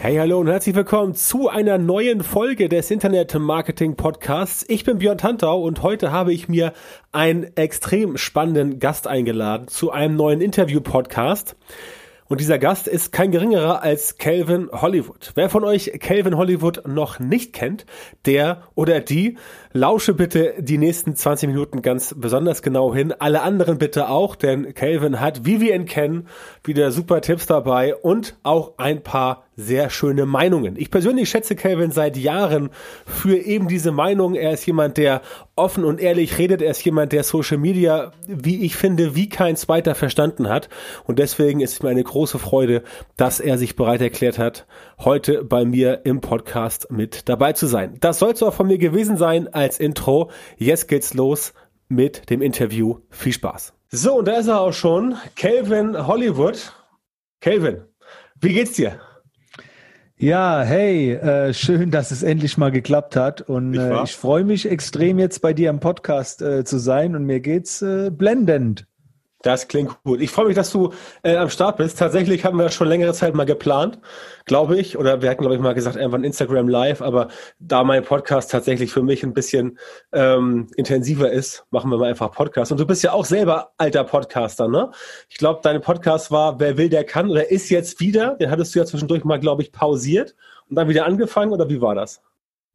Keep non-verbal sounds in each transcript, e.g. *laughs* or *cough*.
Hey, hallo und herzlich willkommen zu einer neuen Folge des Internet Marketing Podcasts. Ich bin Björn Tantau und heute habe ich mir einen extrem spannenden Gast eingeladen zu einem neuen Interview-Podcast. Und dieser Gast ist kein geringerer als Calvin Hollywood. Wer von euch Calvin Hollywood noch nicht kennt, der oder die lausche bitte die nächsten 20 Minuten ganz besonders genau hin. Alle anderen bitte auch, denn Calvin hat, wie wir ihn kennen, wieder super Tipps dabei und auch ein paar sehr schöne Meinungen. Ich persönlich schätze Calvin seit Jahren für eben diese Meinung. Er ist jemand, der offen und ehrlich redet. Er ist jemand, der Social Media, wie ich finde, wie kein zweiter verstanden hat. Und deswegen ist es mir eine große Freude, dass er sich bereit erklärt hat, heute bei mir im Podcast mit dabei zu sein. Das soll es auch von mir gewesen sein als Intro. Jetzt geht's los mit dem Interview. Viel Spaß. So, und da ist er auch schon. Calvin Hollywood. Calvin, wie geht's dir? Ja, hey, äh, schön, dass es endlich mal geklappt hat. Und äh, ich freue mich extrem, jetzt bei dir im Podcast äh, zu sein. Und mir geht's äh, blendend. Das klingt gut. Ich freue mich, dass du äh, am Start bist. Tatsächlich haben wir schon längere Zeit mal geplant, glaube ich. Oder wir hatten, glaube ich, mal gesagt, irgendwann Instagram Live. Aber da mein Podcast tatsächlich für mich ein bisschen ähm, intensiver ist, machen wir mal einfach Podcast. Und du bist ja auch selber alter Podcaster, ne? Ich glaube, dein Podcast war Wer will, der kann oder ist jetzt wieder. Den hattest du ja zwischendurch mal, glaube ich, pausiert und dann wieder angefangen. Oder wie war das?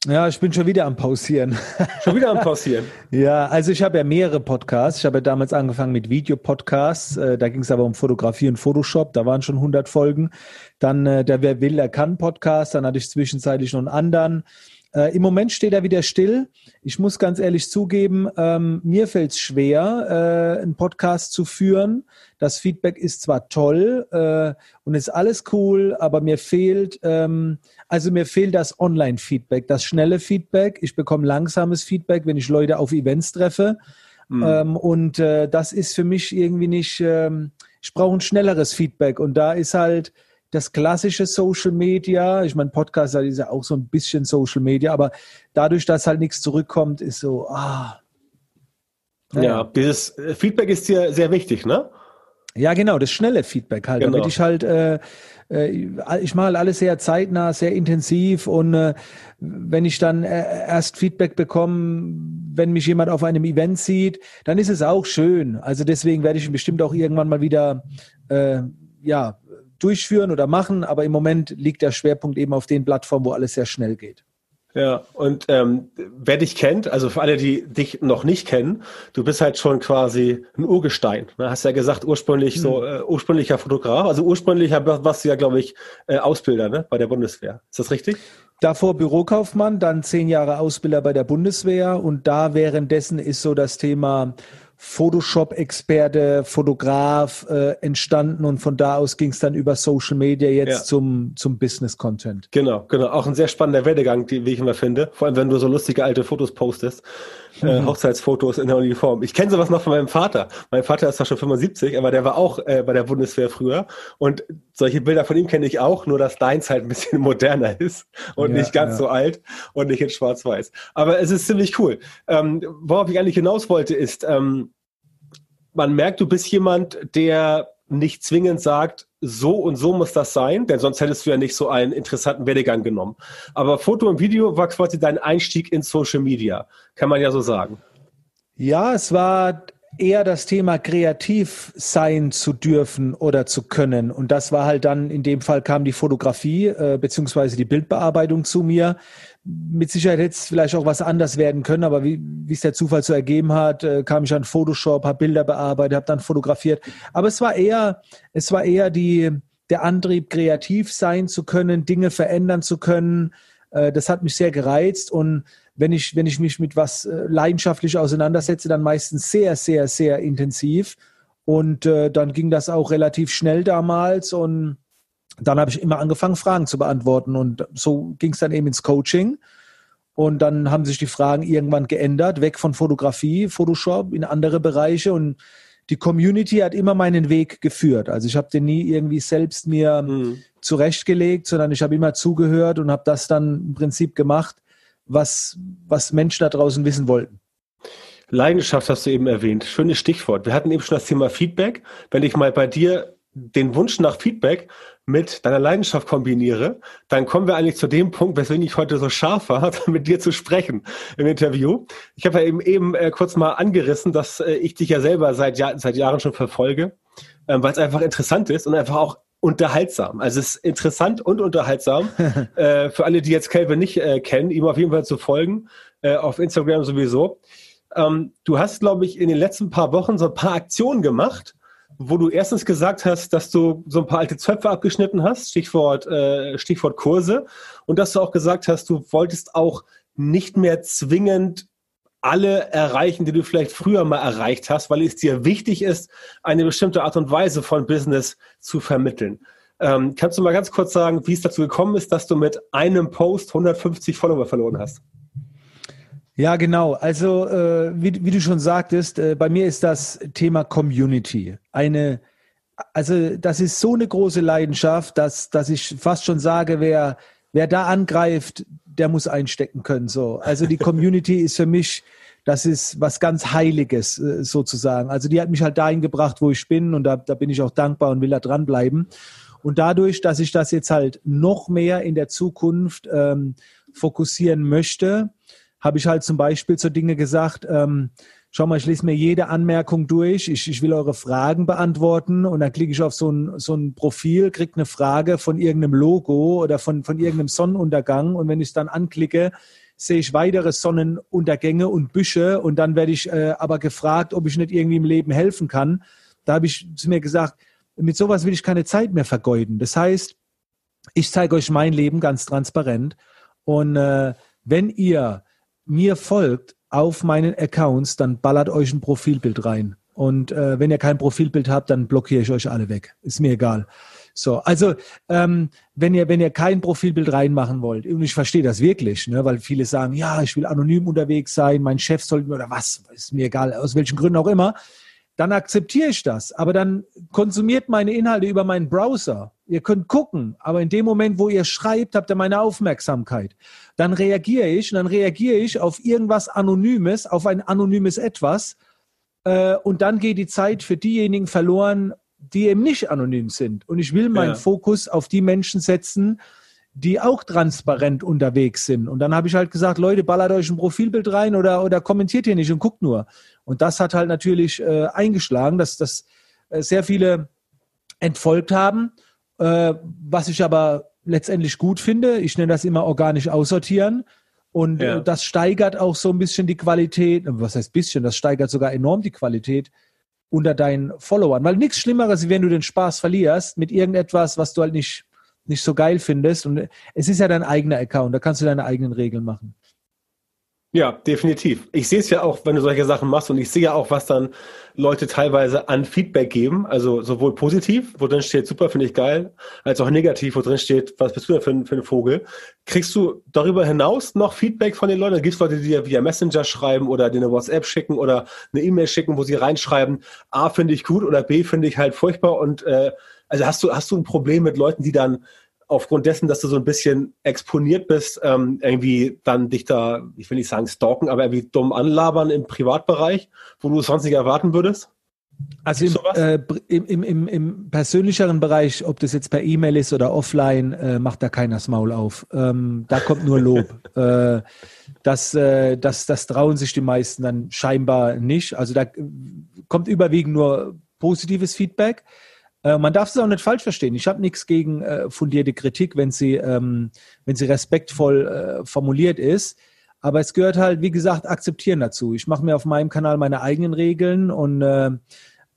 Ja, ich bin schon wieder am Pausieren. Schon wieder am Pausieren? *laughs* ja, also ich habe ja mehrere Podcasts. Ich habe ja damals angefangen mit Videopodcasts. Äh, da ging es aber um Fotografie und Photoshop. Da waren schon 100 Folgen. Dann äh, der Wer will, der kann Podcast. Dann hatte ich zwischenzeitlich noch einen anderen. Äh, Im Moment steht er wieder still. Ich muss ganz ehrlich zugeben, ähm, mir fällt es schwer, äh, einen Podcast zu führen. Das Feedback ist zwar toll äh, und ist alles cool, aber mir fehlt, ähm, also mir fehlt das Online-Feedback, das schnelle Feedback. Ich bekomme langsames Feedback, wenn ich Leute auf Events treffe. Mhm. Ähm, und äh, das ist für mich irgendwie nicht, ähm, ich brauche ein schnelleres Feedback. Und da ist halt das klassische Social Media, ich meine, Podcast ist ja auch so ein bisschen Social Media, aber dadurch, dass halt nichts zurückkommt, ist so, ah. Ja, ja dieses Feedback ist dir sehr wichtig, ne? Ja, genau, das schnelle Feedback halt, genau. damit ich halt, äh, äh, ich mache alles sehr zeitnah, sehr intensiv und äh, wenn ich dann äh, erst Feedback bekomme, wenn mich jemand auf einem Event sieht, dann ist es auch schön. Also deswegen werde ich bestimmt auch irgendwann mal wieder, äh, ja, durchführen oder machen, aber im Moment liegt der Schwerpunkt eben auf den Plattformen, wo alles sehr schnell geht. Ja, und ähm, wer dich kennt, also für alle, die dich noch nicht kennen, du bist halt schon quasi ein Urgestein. Ne? Hast ja gesagt, ursprünglich mhm. so äh, ursprünglicher Fotograf, also ursprünglich warst du ja, glaube ich, äh, Ausbilder ne? bei der Bundeswehr. Ist das richtig? Davor Bürokaufmann, dann zehn Jahre Ausbilder bei der Bundeswehr und da währenddessen ist so das Thema Photoshop-Experte, Fotograf äh, entstanden und von da aus ging es dann über Social Media jetzt ja. zum, zum Business-Content. Genau, genau. Auch ein sehr spannender Werdegang, die, wie ich immer finde. Vor allem, wenn du so lustige alte Fotos postest. Äh, mhm. Hochzeitsfotos in der Uniform. Ich kenne sowas noch von meinem Vater. Mein Vater ist zwar schon 75, aber der war auch äh, bei der Bundeswehr früher. Und solche Bilder von ihm kenne ich auch, nur dass deins halt ein bisschen *laughs* moderner ist und ja, nicht ganz ja. so alt und nicht in schwarz-weiß. Aber es ist ziemlich cool. Ähm, worauf ich eigentlich hinaus wollte, ist, ähm, man merkt, du bist jemand, der nicht zwingend sagt, so und so muss das sein, denn sonst hättest du ja nicht so einen interessanten Werdegang genommen. Aber Foto und Video war quasi dein Einstieg in Social Media, kann man ja so sagen. Ja, es war eher das Thema kreativ sein zu dürfen oder zu können. Und das war halt dann, in dem Fall kam die Fotografie äh, beziehungsweise die Bildbearbeitung zu mir. Mit Sicherheit hätte es vielleicht auch was anders werden können, aber wie, es der Zufall so ergeben hat, äh, kam ich an Photoshop, habe Bilder bearbeitet, habe dann fotografiert. Aber es war eher, es war eher die, der Antrieb, kreativ sein zu können, Dinge verändern zu können. Äh, das hat mich sehr gereizt und wenn ich, wenn ich mich mit was äh, leidenschaftlich auseinandersetze, dann meistens sehr, sehr, sehr intensiv. Und äh, dann ging das auch relativ schnell damals und dann habe ich immer angefangen, Fragen zu beantworten. Und so ging es dann eben ins Coaching. Und dann haben sich die Fragen irgendwann geändert, weg von Fotografie, Photoshop in andere Bereiche und die Community hat immer meinen Weg geführt. Also ich habe den nie irgendwie selbst mir mhm. zurechtgelegt, sondern ich habe immer zugehört und habe das dann im Prinzip gemacht, was, was Menschen da draußen wissen wollten. Leidenschaft hast du eben erwähnt. Schönes Stichwort. Wir hatten eben schon das Thema Feedback. Wenn ich mal bei dir den Wunsch nach Feedback mit deiner Leidenschaft kombiniere, dann kommen wir eigentlich zu dem Punkt, weswegen ich heute so scharf war, *laughs* mit dir zu sprechen im Interview. Ich habe ja eben, eben äh, kurz mal angerissen, dass äh, ich dich ja selber seit, Jahr, seit Jahren schon verfolge, äh, weil es einfach interessant ist und einfach auch unterhaltsam. Also es ist interessant und unterhaltsam *laughs* äh, für alle, die jetzt Calvin nicht äh, kennen, ihm auf jeden Fall zu folgen, äh, auf Instagram sowieso. Ähm, du hast, glaube ich, in den letzten paar Wochen so ein paar Aktionen gemacht, wo du erstens gesagt hast, dass du so ein paar alte Zöpfe abgeschnitten hast, Stichwort, äh, Stichwort Kurse, und dass du auch gesagt hast, du wolltest auch nicht mehr zwingend alle erreichen, die du vielleicht früher mal erreicht hast, weil es dir wichtig ist, eine bestimmte Art und Weise von Business zu vermitteln. Ähm, kannst du mal ganz kurz sagen, wie es dazu gekommen ist, dass du mit einem Post 150 Follower verloren hast? Ja, genau. Also, äh, wie, wie, du schon sagtest, äh, bei mir ist das Thema Community. Eine, also, das ist so eine große Leidenschaft, dass, dass ich fast schon sage, wer, wer da angreift, der muss einstecken können. So. Also, die Community *laughs* ist für mich, das ist was ganz Heiliges äh, sozusagen. Also, die hat mich halt dahin gebracht, wo ich bin und da, da bin ich auch dankbar und will da dranbleiben. Und dadurch, dass ich das jetzt halt noch mehr in der Zukunft ähm, fokussieren möchte, habe ich halt zum Beispiel so Dinge gesagt, ähm, schau mal, ich lese mir jede Anmerkung durch, ich, ich will eure Fragen beantworten und dann klicke ich auf so ein, so ein Profil, kriege eine Frage von irgendeinem Logo oder von, von irgendeinem Sonnenuntergang und wenn ich es dann anklicke, sehe ich weitere Sonnenuntergänge und Büsche und dann werde ich äh, aber gefragt, ob ich nicht irgendwie im Leben helfen kann. Da habe ich zu mir gesagt, mit sowas will ich keine Zeit mehr vergeuden. Das heißt, ich zeige euch mein Leben ganz transparent und äh, wenn ihr mir folgt auf meinen Accounts, dann ballert euch ein Profilbild rein. Und äh, wenn ihr kein Profilbild habt, dann blockiere ich euch alle weg. Ist mir egal. So, also ähm, wenn ihr wenn ihr kein Profilbild reinmachen wollt und ich verstehe das wirklich, ne, weil viele sagen, ja, ich will anonym unterwegs sein, mein Chef soll oder was, ist mir egal, aus welchen Gründen auch immer dann akzeptiere ich das. Aber dann konsumiert meine Inhalte über meinen Browser. Ihr könnt gucken, aber in dem Moment, wo ihr schreibt, habt ihr meine Aufmerksamkeit. Dann reagiere ich und dann reagiere ich auf irgendwas Anonymes, auf ein anonymes Etwas. Äh, und dann geht die Zeit für diejenigen verloren, die eben nicht anonym sind. Und ich will meinen ja. Fokus auf die Menschen setzen, die auch transparent unterwegs sind. Und dann habe ich halt gesagt, Leute, ballert euch ein Profilbild rein oder, oder kommentiert hier nicht und guckt nur. Und das hat halt natürlich äh, eingeschlagen, dass, dass äh, sehr viele entfolgt haben, äh, was ich aber letztendlich gut finde. Ich nenne das immer organisch aussortieren. Und äh, ja. das steigert auch so ein bisschen die Qualität, was heißt bisschen, das steigert sogar enorm die Qualität unter deinen Followern. Weil nichts Schlimmeres, wenn du den Spaß verlierst mit irgendetwas, was du halt nicht nicht so geil findest. Und es ist ja dein eigener Account, da kannst du deine eigenen Regeln machen. Ja, definitiv. Ich sehe es ja auch, wenn du solche Sachen machst und ich sehe ja auch, was dann Leute teilweise an Feedback geben. Also sowohl positiv, wo drin steht, super, finde ich geil, als auch negativ, wo drin steht, was bist du denn für ein, für ein Vogel. Kriegst du darüber hinaus noch Feedback von den Leuten? Gibt es Leute, die dir via Messenger schreiben oder dir eine WhatsApp schicken oder eine E-Mail schicken, wo sie reinschreiben, A finde ich gut oder B finde ich halt furchtbar und äh, also hast du, hast du ein Problem mit Leuten, die dann aufgrund dessen, dass du so ein bisschen exponiert bist, ähm, irgendwie dann dich da, ich will nicht sagen stalken, aber irgendwie dumm anlabern im Privatbereich, wo du es sonst nicht erwarten würdest? Also im, äh, im, im, im, persönlicheren Bereich, ob das jetzt per E-Mail ist oder offline, äh, macht da keiner das Maul auf. Ähm, da kommt nur Lob. *laughs* äh, das, äh, das, das trauen sich die meisten dann scheinbar nicht. Also da kommt überwiegend nur positives Feedback. Äh, man darf es auch nicht falsch verstehen. Ich habe nichts gegen äh, fundierte Kritik, wenn sie, ähm, wenn sie respektvoll äh, formuliert ist. Aber es gehört halt, wie gesagt, akzeptieren dazu. Ich mache mir auf meinem Kanal meine eigenen Regeln und äh,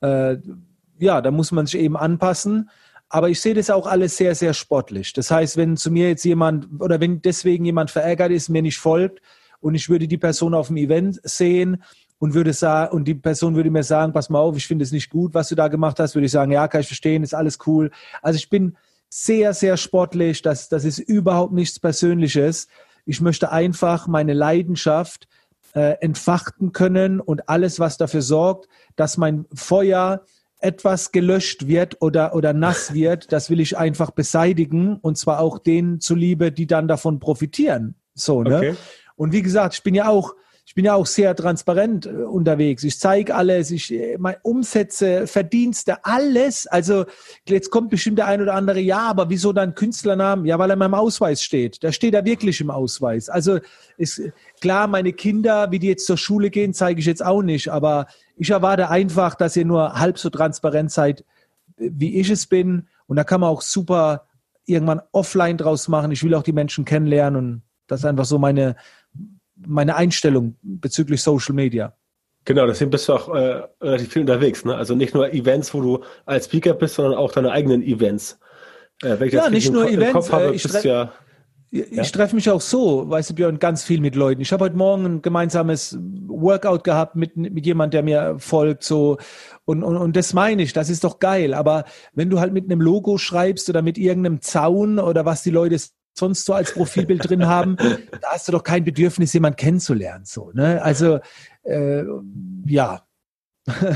äh, ja, da muss man sich eben anpassen. Aber ich sehe das auch alles sehr, sehr sportlich. Das heißt, wenn zu mir jetzt jemand oder wenn deswegen jemand verärgert ist, mir nicht folgt und ich würde die Person auf dem Event sehen und würde sagen, und die Person würde mir sagen, pass mal auf, ich finde es nicht gut, was du da gemacht hast, würde ich sagen, ja, kann ich verstehen, ist alles cool. Also ich bin sehr, sehr sportlich, das, das ist überhaupt nichts Persönliches. Ich möchte einfach meine Leidenschaft äh, entfachten können und alles, was dafür sorgt, dass mein Feuer etwas gelöscht wird oder, oder nass *laughs* wird, das will ich einfach beseitigen und zwar auch denen zuliebe, die dann davon profitieren. So, ne? Okay. Und wie gesagt, ich bin ja auch ich bin ja auch sehr transparent äh, unterwegs. Ich zeige alles, ich äh, meine Umsätze, Verdienste, alles. Also jetzt kommt bestimmt der ein oder andere, ja, aber wieso dann Künstlernamen? Ja, weil er in meinem Ausweis steht. Da steht er wirklich im Ausweis. Also ist klar, meine Kinder, wie die jetzt zur Schule gehen, zeige ich jetzt auch nicht. Aber ich erwarte einfach, dass ihr nur halb so transparent seid, wie ich es bin. Und da kann man auch super irgendwann offline draus machen. Ich will auch die Menschen kennenlernen und das ist einfach so meine, meine Einstellung bezüglich Social Media. Genau, deswegen bist du auch äh, relativ viel unterwegs. Ne? Also nicht nur Events, wo du als Speaker bist, sondern auch deine eigenen Events. Äh, ja, nicht nur Events. Habe, äh, ich, tre ja, ich ja? treffe mich auch so, weißt du, Björn, ganz viel mit Leuten. Ich habe heute Morgen ein gemeinsames Workout gehabt mit, mit jemand, der mir folgt, so. Und, und, und das meine ich, das ist doch geil. Aber wenn du halt mit einem Logo schreibst oder mit irgendeinem Zaun oder was die Leute sonst so als Profilbild drin haben, *laughs* da hast du doch kein Bedürfnis, jemanden kennenzulernen. So, ne? Also äh, ja.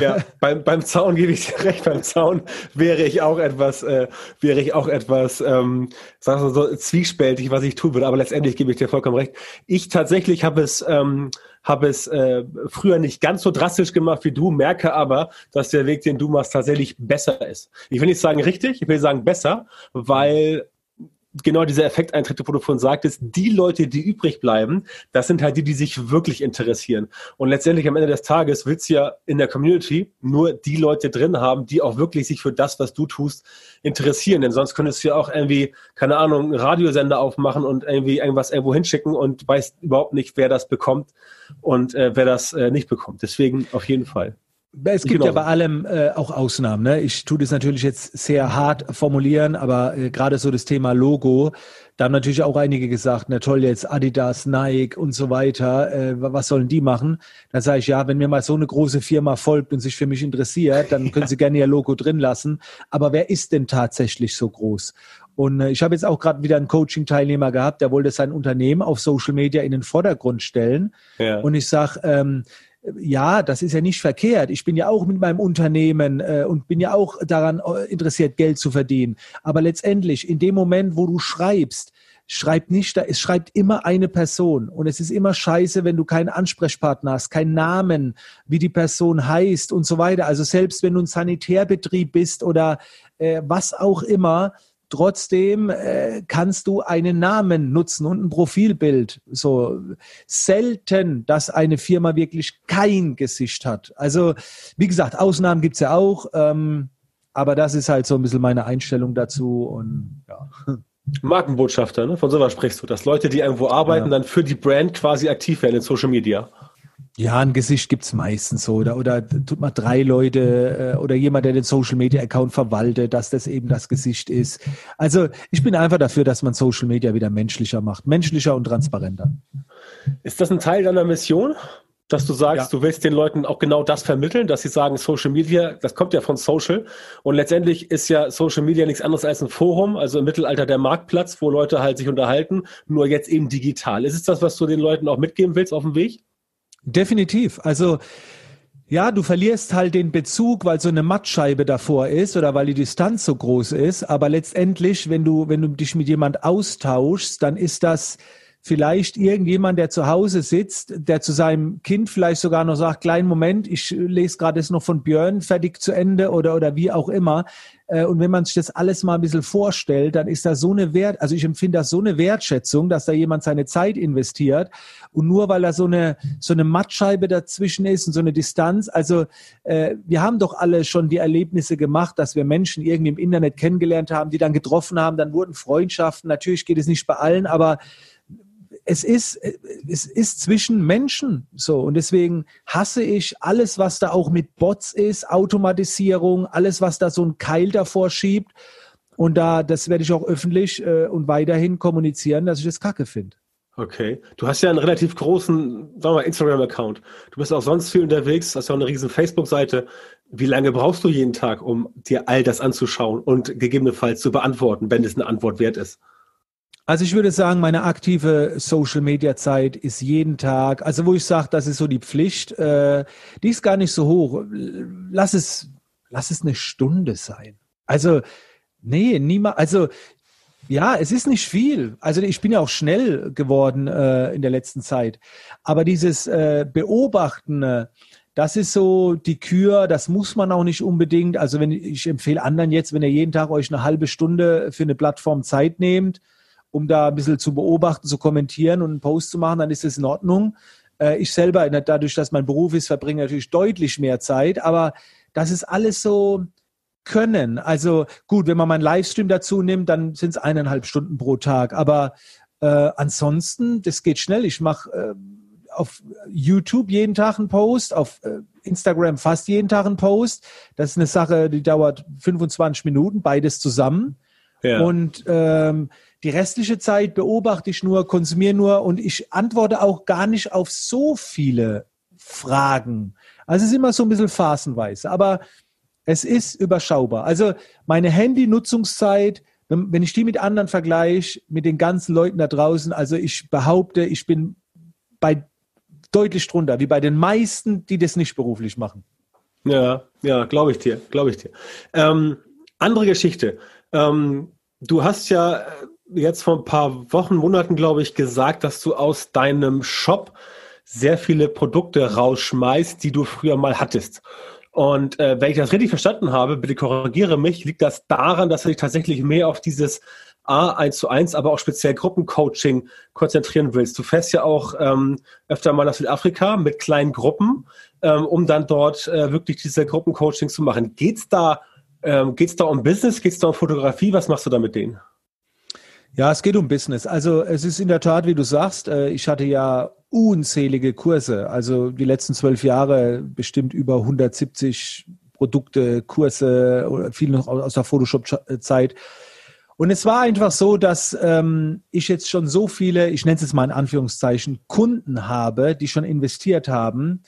Ja, *laughs* beim, beim Zaun gebe ich dir recht, beim Zaun wäre ich auch etwas, äh, wäre ich auch etwas, ähm, sagst du so, zwiespältig, was ich tun würde, aber letztendlich gebe ich dir vollkommen recht. Ich tatsächlich habe es, ähm, habe es äh, früher nicht ganz so drastisch gemacht wie du, merke aber, dass der Weg, den du machst, tatsächlich besser ist. Ich will nicht sagen richtig, ich will sagen besser, weil genau dieser Effekt eintritt, wo du vorhin sagtest, die Leute, die übrig bleiben, das sind halt die, die sich wirklich interessieren. Und letztendlich am Ende des Tages willst du ja in der Community nur die Leute drin haben, die auch wirklich sich für das, was du tust, interessieren. Denn sonst könntest du ja auch irgendwie, keine Ahnung, einen Radiosender aufmachen und irgendwie irgendwas irgendwo hinschicken und weißt überhaupt nicht, wer das bekommt und äh, wer das äh, nicht bekommt. Deswegen auf jeden Fall. Es gibt genau. ja bei allem äh, auch Ausnahmen. Ne? Ich tue das natürlich jetzt sehr hart formulieren, aber äh, gerade so das Thema Logo, da haben natürlich auch einige gesagt, na toll, jetzt Adidas, Nike und so weiter, äh, was sollen die machen? Da sage ich, ja, wenn mir mal so eine große Firma folgt und sich für mich interessiert, dann können sie *laughs* gerne ihr Logo drin lassen. Aber wer ist denn tatsächlich so groß? Und äh, ich habe jetzt auch gerade wieder einen Coaching-Teilnehmer gehabt, der wollte sein Unternehmen auf Social Media in den Vordergrund stellen. Ja. Und ich sage, ähm, ja, das ist ja nicht verkehrt. Ich bin ja auch mit meinem Unternehmen äh, und bin ja auch daran äh, interessiert, Geld zu verdienen. Aber letztendlich, in dem Moment, wo du schreibst, schreibt nicht, da, es schreibt immer eine Person. Und es ist immer scheiße, wenn du keinen Ansprechpartner hast, keinen Namen, wie die Person heißt und so weiter. Also selbst wenn du ein Sanitärbetrieb bist oder äh, was auch immer, Trotzdem äh, kannst du einen Namen nutzen und ein Profilbild. So selten, dass eine Firma wirklich kein Gesicht hat. Also wie gesagt, Ausnahmen gibt's ja auch, ähm, aber das ist halt so ein bisschen meine Einstellung dazu und ja. *laughs* Markenbotschafter, ne? von sowas sprichst du, dass Leute, die irgendwo arbeiten, ja. dann für die Brand quasi aktiv werden in Social Media. Ja, ein Gesicht gibt's meistens so. Oder, oder tut man drei Leute äh, oder jemand, der den Social Media Account verwaltet, dass das eben das Gesicht ist. Also ich bin einfach dafür, dass man Social Media wieder menschlicher macht. Menschlicher und transparenter. Ist das ein Teil deiner Mission? Dass du sagst, ja. du willst den Leuten auch genau das vermitteln, dass sie sagen, Social Media, das kommt ja von Social. Und letztendlich ist ja Social Media nichts anderes als ein Forum, also im Mittelalter der Marktplatz, wo Leute halt sich unterhalten, nur jetzt eben digital. Ist es das, was du den Leuten auch mitgeben willst auf dem Weg? Definitiv. Also ja, du verlierst halt den Bezug, weil so eine Mattscheibe davor ist oder weil die Distanz so groß ist. Aber letztendlich, wenn du, wenn du dich mit jemand austauschst, dann ist das vielleicht irgendjemand, der zu Hause sitzt, der zu seinem Kind vielleicht sogar noch sagt, kleinen Moment, ich lese gerade es noch von Björn fertig zu Ende oder, oder wie auch immer. Äh, und wenn man sich das alles mal ein bisschen vorstellt, dann ist da so eine Wert, also ich empfinde das so eine Wertschätzung, dass da jemand seine Zeit investiert. Und nur weil da so eine, so eine Mattscheibe dazwischen ist und so eine Distanz, also äh, wir haben doch alle schon die Erlebnisse gemacht, dass wir Menschen irgendwie im Internet kennengelernt haben, die dann getroffen haben, dann wurden Freundschaften. Natürlich geht es nicht bei allen, aber es ist, es ist zwischen Menschen so. Und deswegen hasse ich alles, was da auch mit Bots ist, Automatisierung, alles, was da so ein Keil davor schiebt. Und da, das werde ich auch öffentlich äh, und weiterhin kommunizieren, dass ich das kacke finde. Okay. Du hast ja einen relativ großen, sagen wir Instagram-Account. Du bist auch sonst viel unterwegs, hast ja auch eine riesen Facebook-Seite. Wie lange brauchst du jeden Tag, um dir all das anzuschauen und gegebenenfalls zu beantworten, wenn es eine Antwort wert ist? Also ich würde sagen, meine aktive Social-Media-Zeit ist jeden Tag, also wo ich sage, das ist so die Pflicht, äh, die ist gar nicht so hoch. Lass es, lass es eine Stunde sein. Also, nee, niemand, also ja, es ist nicht viel. Also ich bin ja auch schnell geworden äh, in der letzten Zeit. Aber dieses äh, Beobachten, äh, das ist so die Kür, das muss man auch nicht unbedingt. Also wenn ich empfehle anderen jetzt, wenn ihr jeden Tag euch eine halbe Stunde für eine Plattform Zeit nehmt, um da ein bisschen zu beobachten, zu kommentieren und einen Post zu machen, dann ist das in Ordnung. Äh, ich selber, dadurch, dass mein Beruf ist, verbringe natürlich deutlich mehr Zeit, aber das ist alles so, können. Also gut, wenn man meinen Livestream dazu nimmt, dann sind es eineinhalb Stunden pro Tag. Aber äh, ansonsten, das geht schnell. Ich mache äh, auf YouTube jeden Tag einen Post, auf äh, Instagram fast jeden Tag einen Post. Das ist eine Sache, die dauert 25 Minuten, beides zusammen. Ja. Und ähm, die restliche Zeit beobachte ich nur, konsumiere nur und ich antworte auch gar nicht auf so viele Fragen. Also es ist immer so ein bisschen phasenweise. Aber es ist überschaubar. Also meine Handy-Nutzungszeit, wenn, ich die mit anderen vergleiche, mit den ganzen Leuten da draußen, also ich behaupte, ich bin bei deutlich drunter, wie bei den meisten, die das nicht beruflich machen. Ja, ja, glaube ich dir, glaube ich dir. Ähm, andere Geschichte. Ähm, du hast ja äh, jetzt vor ein paar Wochen, Monaten, glaube ich, gesagt, dass du aus deinem Shop sehr viele Produkte rausschmeißt, die du früher mal hattest. Und äh, wenn ich das richtig verstanden habe, bitte korrigiere mich, liegt das daran, dass du dich tatsächlich mehr auf dieses A 1 zu 1, aber auch speziell Gruppencoaching konzentrieren willst. Du fährst ja auch ähm, öfter mal nach Südafrika mit kleinen Gruppen, ähm, um dann dort äh, wirklich diese Gruppencoaching zu machen. Geht's da, ähm, geht's da um Business? Geht's da um Fotografie? Was machst du da mit denen? Ja, es geht um Business. Also es ist in der Tat, wie du sagst, äh, ich hatte ja unzählige Kurse. Also die letzten zwölf Jahre bestimmt über 170 Produkte, Kurse oder viel noch aus der Photoshop-Zeit. Und es war einfach so, dass ähm, ich jetzt schon so viele, ich nenne es jetzt mal in Anführungszeichen, Kunden habe, die schon investiert haben,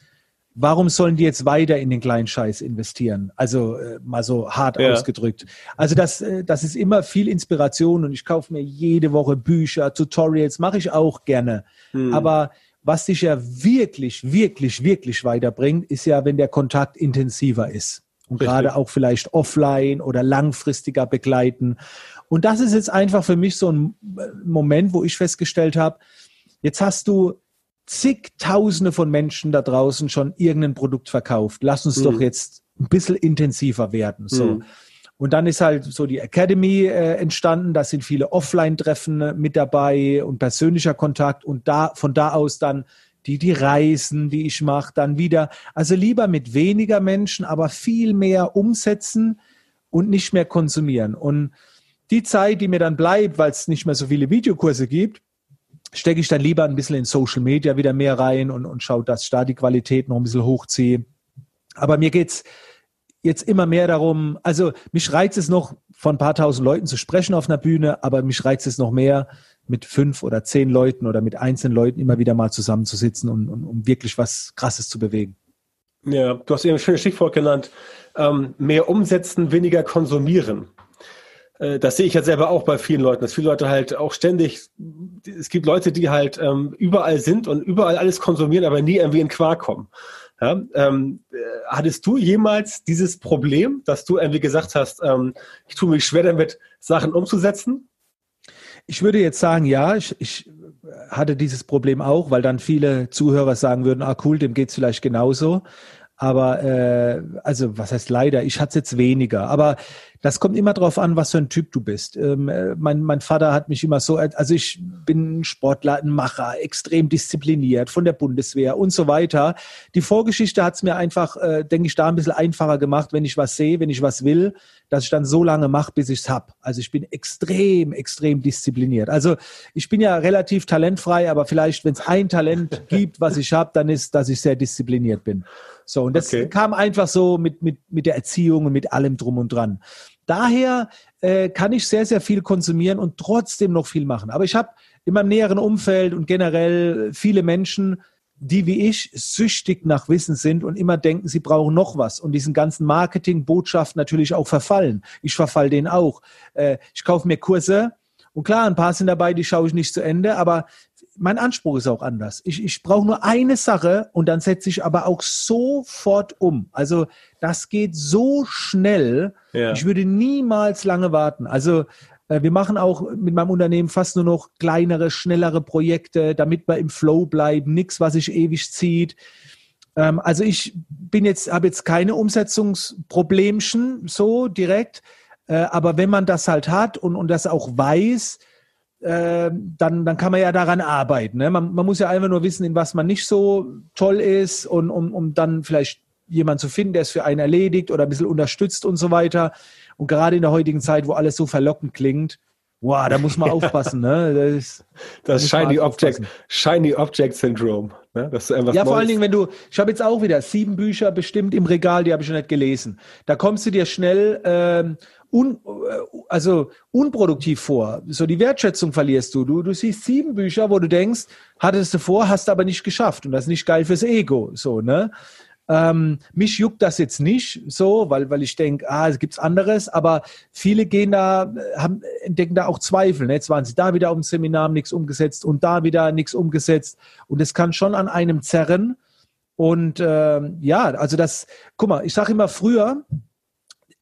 warum sollen die jetzt weiter in den kleinen Scheiß investieren? Also äh, mal so hart ja. ausgedrückt. Also das, äh, das ist immer viel Inspiration und ich kaufe mir jede Woche Bücher, Tutorials, mache ich auch gerne. Hm. Aber was dich ja wirklich, wirklich, wirklich weiterbringt, ist ja, wenn der Kontakt intensiver ist. Und Richtig. gerade auch vielleicht offline oder langfristiger begleiten. Und das ist jetzt einfach für mich so ein Moment, wo ich festgestellt habe, jetzt hast du zigtausende von Menschen da draußen schon irgendein Produkt verkauft. Lass uns mhm. doch jetzt ein bisschen intensiver werden. So. Mhm. Und dann ist halt so die Academy äh, entstanden. Da sind viele Offline-Treffen äh, mit dabei und persönlicher Kontakt. Und da von da aus dann die, die Reisen, die ich mache, dann wieder. Also lieber mit weniger Menschen, aber viel mehr umsetzen und nicht mehr konsumieren. Und die Zeit, die mir dann bleibt, weil es nicht mehr so viele Videokurse gibt, stecke ich dann lieber ein bisschen in Social Media wieder mehr rein und, und schaue, dass ich da die Qualität noch ein bisschen hochziehe. Aber mir geht's jetzt immer mehr darum, also mich reizt es noch, von ein paar tausend Leuten zu sprechen auf einer Bühne, aber mich reizt es noch mehr, mit fünf oder zehn Leuten oder mit einzelnen Leuten immer wieder mal zusammenzusitzen und, und um wirklich was Krasses zu bewegen. Ja, du hast eben ein schönes Stichwort genannt. Ähm, mehr umsetzen, weniger konsumieren. Äh, das sehe ich ja selber auch bei vielen Leuten, dass viele Leute halt auch ständig, es gibt Leute, die halt ähm, überall sind und überall alles konsumieren, aber nie irgendwie in Quark kommen. Ja, ähm, äh, hattest du jemals dieses Problem, dass du irgendwie gesagt hast, ähm, ich tue mich schwer damit, Sachen umzusetzen? Ich würde jetzt sagen, ja, ich, ich hatte dieses Problem auch, weil dann viele Zuhörer sagen würden, ah cool, dem geht es vielleicht genauso. Aber äh, also was heißt leider, ich hatte es jetzt weniger. Aber das kommt immer darauf an, was für ein Typ du bist. Ähm, äh, mein, mein Vater hat mich immer so, also ich bin ein Sportler, ein Macher, extrem diszipliniert von der Bundeswehr und so weiter. Die Vorgeschichte hat es mir einfach, äh, denke ich, da ein bisschen einfacher gemacht, wenn ich was sehe, wenn ich was will, dass ich dann so lange mache, bis ich es hab. Also ich bin extrem, extrem diszipliniert. Also ich bin ja relativ talentfrei, aber vielleicht, wenn es ein Talent gibt, was ich habe, dann ist, dass ich sehr diszipliniert bin. So, und das okay. kam einfach so mit, mit, mit der Erziehung und mit allem drum und dran. Daher äh, kann ich sehr, sehr viel konsumieren und trotzdem noch viel machen. Aber ich habe in meinem näheren Umfeld und generell viele Menschen, die wie ich süchtig nach Wissen sind und immer denken, sie brauchen noch was und diesen ganzen Marketing-Botschaften natürlich auch verfallen. Ich verfall denen auch. Äh, ich kaufe mir Kurse Und klar, ein paar sind dabei, die schaue ich nicht zu Ende, aber mein Anspruch ist auch anders. Ich, ich brauche nur eine Sache und dann setze ich aber auch sofort um. Also das geht so schnell. Ja. Ich würde niemals lange warten. Also äh, wir machen auch mit meinem Unternehmen fast nur noch kleinere, schnellere Projekte, damit wir im Flow bleiben. Nichts, was sich ewig zieht. Ähm, also ich bin jetzt, habe jetzt keine Umsetzungsproblemchen so direkt. Äh, aber wenn man das halt hat und, und das auch weiß, äh, dann, dann kann man ja daran arbeiten. Ne? Man, man muss ja einfach nur wissen, in was man nicht so toll ist und um, um dann vielleicht jemanden zu finden, der es für einen erledigt oder ein bisschen unterstützt und so weiter. Und gerade in der heutigen Zeit, wo alles so verlockend klingt, wow, da muss man *laughs* aufpassen. Ne? Das, ist, das Shiny Object, Shiny Object Syndrome. Ne? Das ja, vor Neues. allen Dingen, wenn du, ich habe jetzt auch wieder sieben Bücher bestimmt im Regal, die habe ich schon nicht gelesen. Da kommst du dir schnell ähm, un, äh, also unproduktiv vor. So die Wertschätzung verlierst du. du. Du siehst sieben Bücher, wo du denkst, hattest du vor, hast aber nicht geschafft. Und das ist nicht geil fürs Ego. So, ne? Ähm, mich juckt das jetzt nicht so, weil, weil ich denke, ah, es gibt anderes, aber viele gehen da, haben, entdecken da auch Zweifel. Ne? Jetzt waren sie da wieder auf dem Seminar, nichts umgesetzt und da wieder nichts umgesetzt. Und es kann schon an einem zerren. Und äh, ja, also das, guck mal, ich sage immer früher,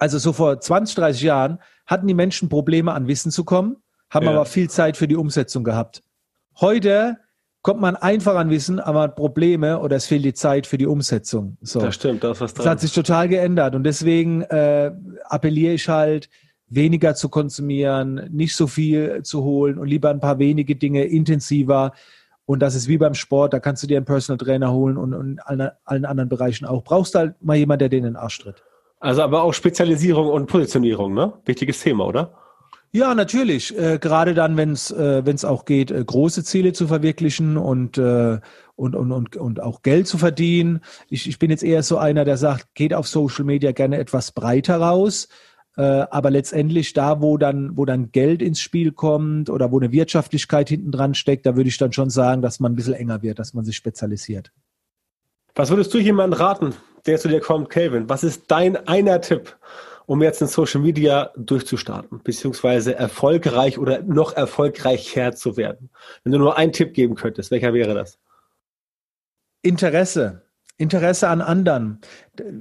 also so vor 20, 30 Jahren, hatten die Menschen Probleme an Wissen zu kommen, haben ja. aber viel Zeit für die Umsetzung gehabt. Heute kommt man einfach an Wissen, aber hat Probleme oder es fehlt die Zeit für die Umsetzung. So. Das stimmt, das, was das hat sich total geändert und deswegen äh, appelliere ich halt, weniger zu konsumieren, nicht so viel zu holen und lieber ein paar wenige Dinge intensiver. Und das ist wie beim Sport, da kannst du dir einen Personal Trainer holen und, in allen anderen Bereichen auch. Brauchst halt mal jemand, der den in den Arsch tritt. Also aber auch Spezialisierung und Positionierung, ne? Wichtiges Thema, oder? Ja, natürlich. Äh, gerade dann, wenn es äh, wenn's auch geht, äh, große Ziele zu verwirklichen und, äh, und, und, und, und auch Geld zu verdienen. Ich, ich bin jetzt eher so einer, der sagt, geht auf Social Media gerne etwas breiter raus. Äh, aber letztendlich da, wo dann, wo dann Geld ins Spiel kommt oder wo eine Wirtschaftlichkeit hinten dran steckt, da würde ich dann schon sagen, dass man ein bisschen enger wird, dass man sich spezialisiert. Was würdest du jemandem raten, der zu dir kommt, Calvin? Was ist dein einer Tipp, um jetzt in Social Media durchzustarten, beziehungsweise erfolgreich oder noch erfolgreicher zu werden? Wenn du nur einen Tipp geben könntest, welcher wäre das? Interesse. Interesse an anderen.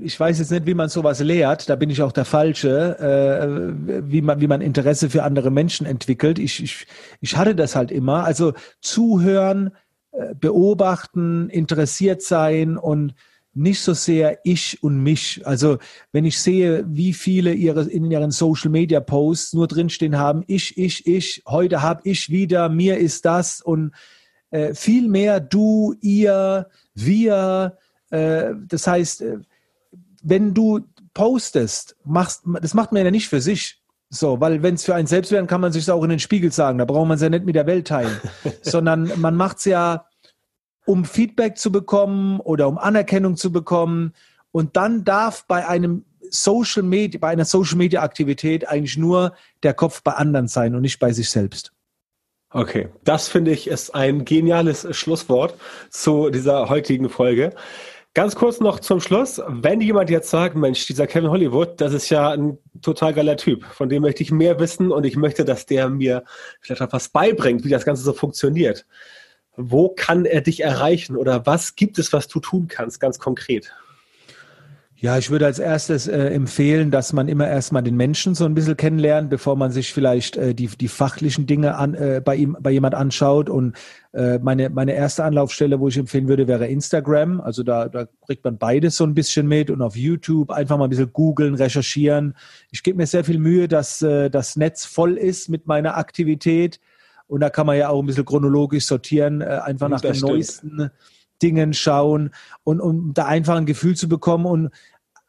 Ich weiß jetzt nicht, wie man sowas lehrt, da bin ich auch der Falsche, äh, wie, man, wie man Interesse für andere Menschen entwickelt. Ich, ich, ich hatte das halt immer. Also zuhören, äh, beobachten, interessiert sein und nicht so sehr ich und mich. Also wenn ich sehe, wie viele ihre, in ihren Social Media Posts nur drinstehen haben, ich, ich, ich, heute habe ich wieder, mir ist das und äh, viel mehr du, ihr, wir. Äh, das heißt, äh, wenn du postest, machst, das macht man ja nicht für sich. So, weil wenn es für einen selbst wäre, kann man sich auch in den Spiegel sagen. Da braucht man es ja nicht mit der Welt teilen, *laughs* sondern man macht es ja, um Feedback zu bekommen oder um Anerkennung zu bekommen. Und dann darf bei einem Social Media, bei einer Social Media Aktivität eigentlich nur der Kopf bei anderen sein und nicht bei sich selbst. Okay, das finde ich ist ein geniales Schlusswort zu dieser heutigen Folge. Ganz kurz noch zum Schluss. Wenn jemand jetzt sagt, Mensch, dieser Kevin Hollywood, das ist ja ein total geiler Typ, von dem möchte ich mehr wissen und ich möchte, dass der mir vielleicht etwas beibringt, wie das Ganze so funktioniert. Wo kann er dich erreichen oder was gibt es, was du tun kannst, ganz konkret? Ja, ich würde als erstes äh, empfehlen, dass man immer erstmal den Menschen so ein bisschen kennenlernt, bevor man sich vielleicht äh, die, die fachlichen Dinge an, äh, bei ihm, bei jemand anschaut. Und äh, meine, meine erste Anlaufstelle, wo ich empfehlen würde, wäre Instagram. Also da, da kriegt man beides so ein bisschen mit und auf YouTube einfach mal ein bisschen googeln, recherchieren. Ich gebe mir sehr viel Mühe, dass äh, das Netz voll ist mit meiner Aktivität. Und da kann man ja auch ein bisschen chronologisch sortieren, äh, einfach nach den neuesten Dingen schauen und um da einfach ein Gefühl zu bekommen und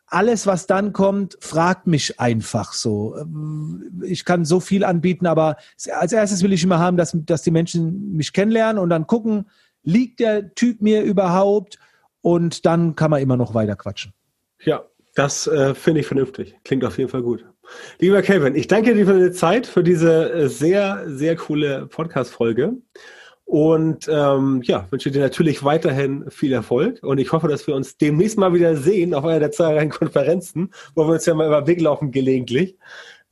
alles, was dann kommt, fragt mich einfach so. Ich kann so viel anbieten, aber als erstes will ich immer haben, dass, dass die Menschen mich kennenlernen und dann gucken, liegt der Typ mir überhaupt? Und dann kann man immer noch weiter quatschen. Ja, das äh, finde ich vernünftig. Klingt auf jeden Fall gut. Lieber Kevin, ich danke dir für deine Zeit, für diese äh, sehr, sehr coole Podcast-Folge. Und ähm, ja, wünsche dir natürlich weiterhin viel Erfolg und ich hoffe, dass wir uns demnächst mal wieder sehen auf einer der zahlreichen *laughs* Konferenzen, wo wir uns ja mal über Weg laufen gelegentlich.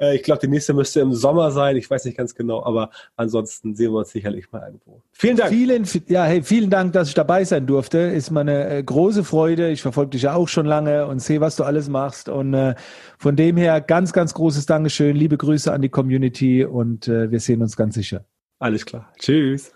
Äh, ich glaube, die nächste müsste im Sommer sein. Ich weiß nicht ganz genau, aber ansonsten sehen wir uns sicherlich mal irgendwo. Vielen Dank. Vielen, ja, hey, vielen Dank, dass ich dabei sein durfte. Ist meine äh, große Freude. Ich verfolge dich ja auch schon lange und sehe, was du alles machst. Und äh, von dem her ganz, ganz großes Dankeschön. Liebe Grüße an die Community und äh, wir sehen uns ganz sicher. Alles klar. Tschüss.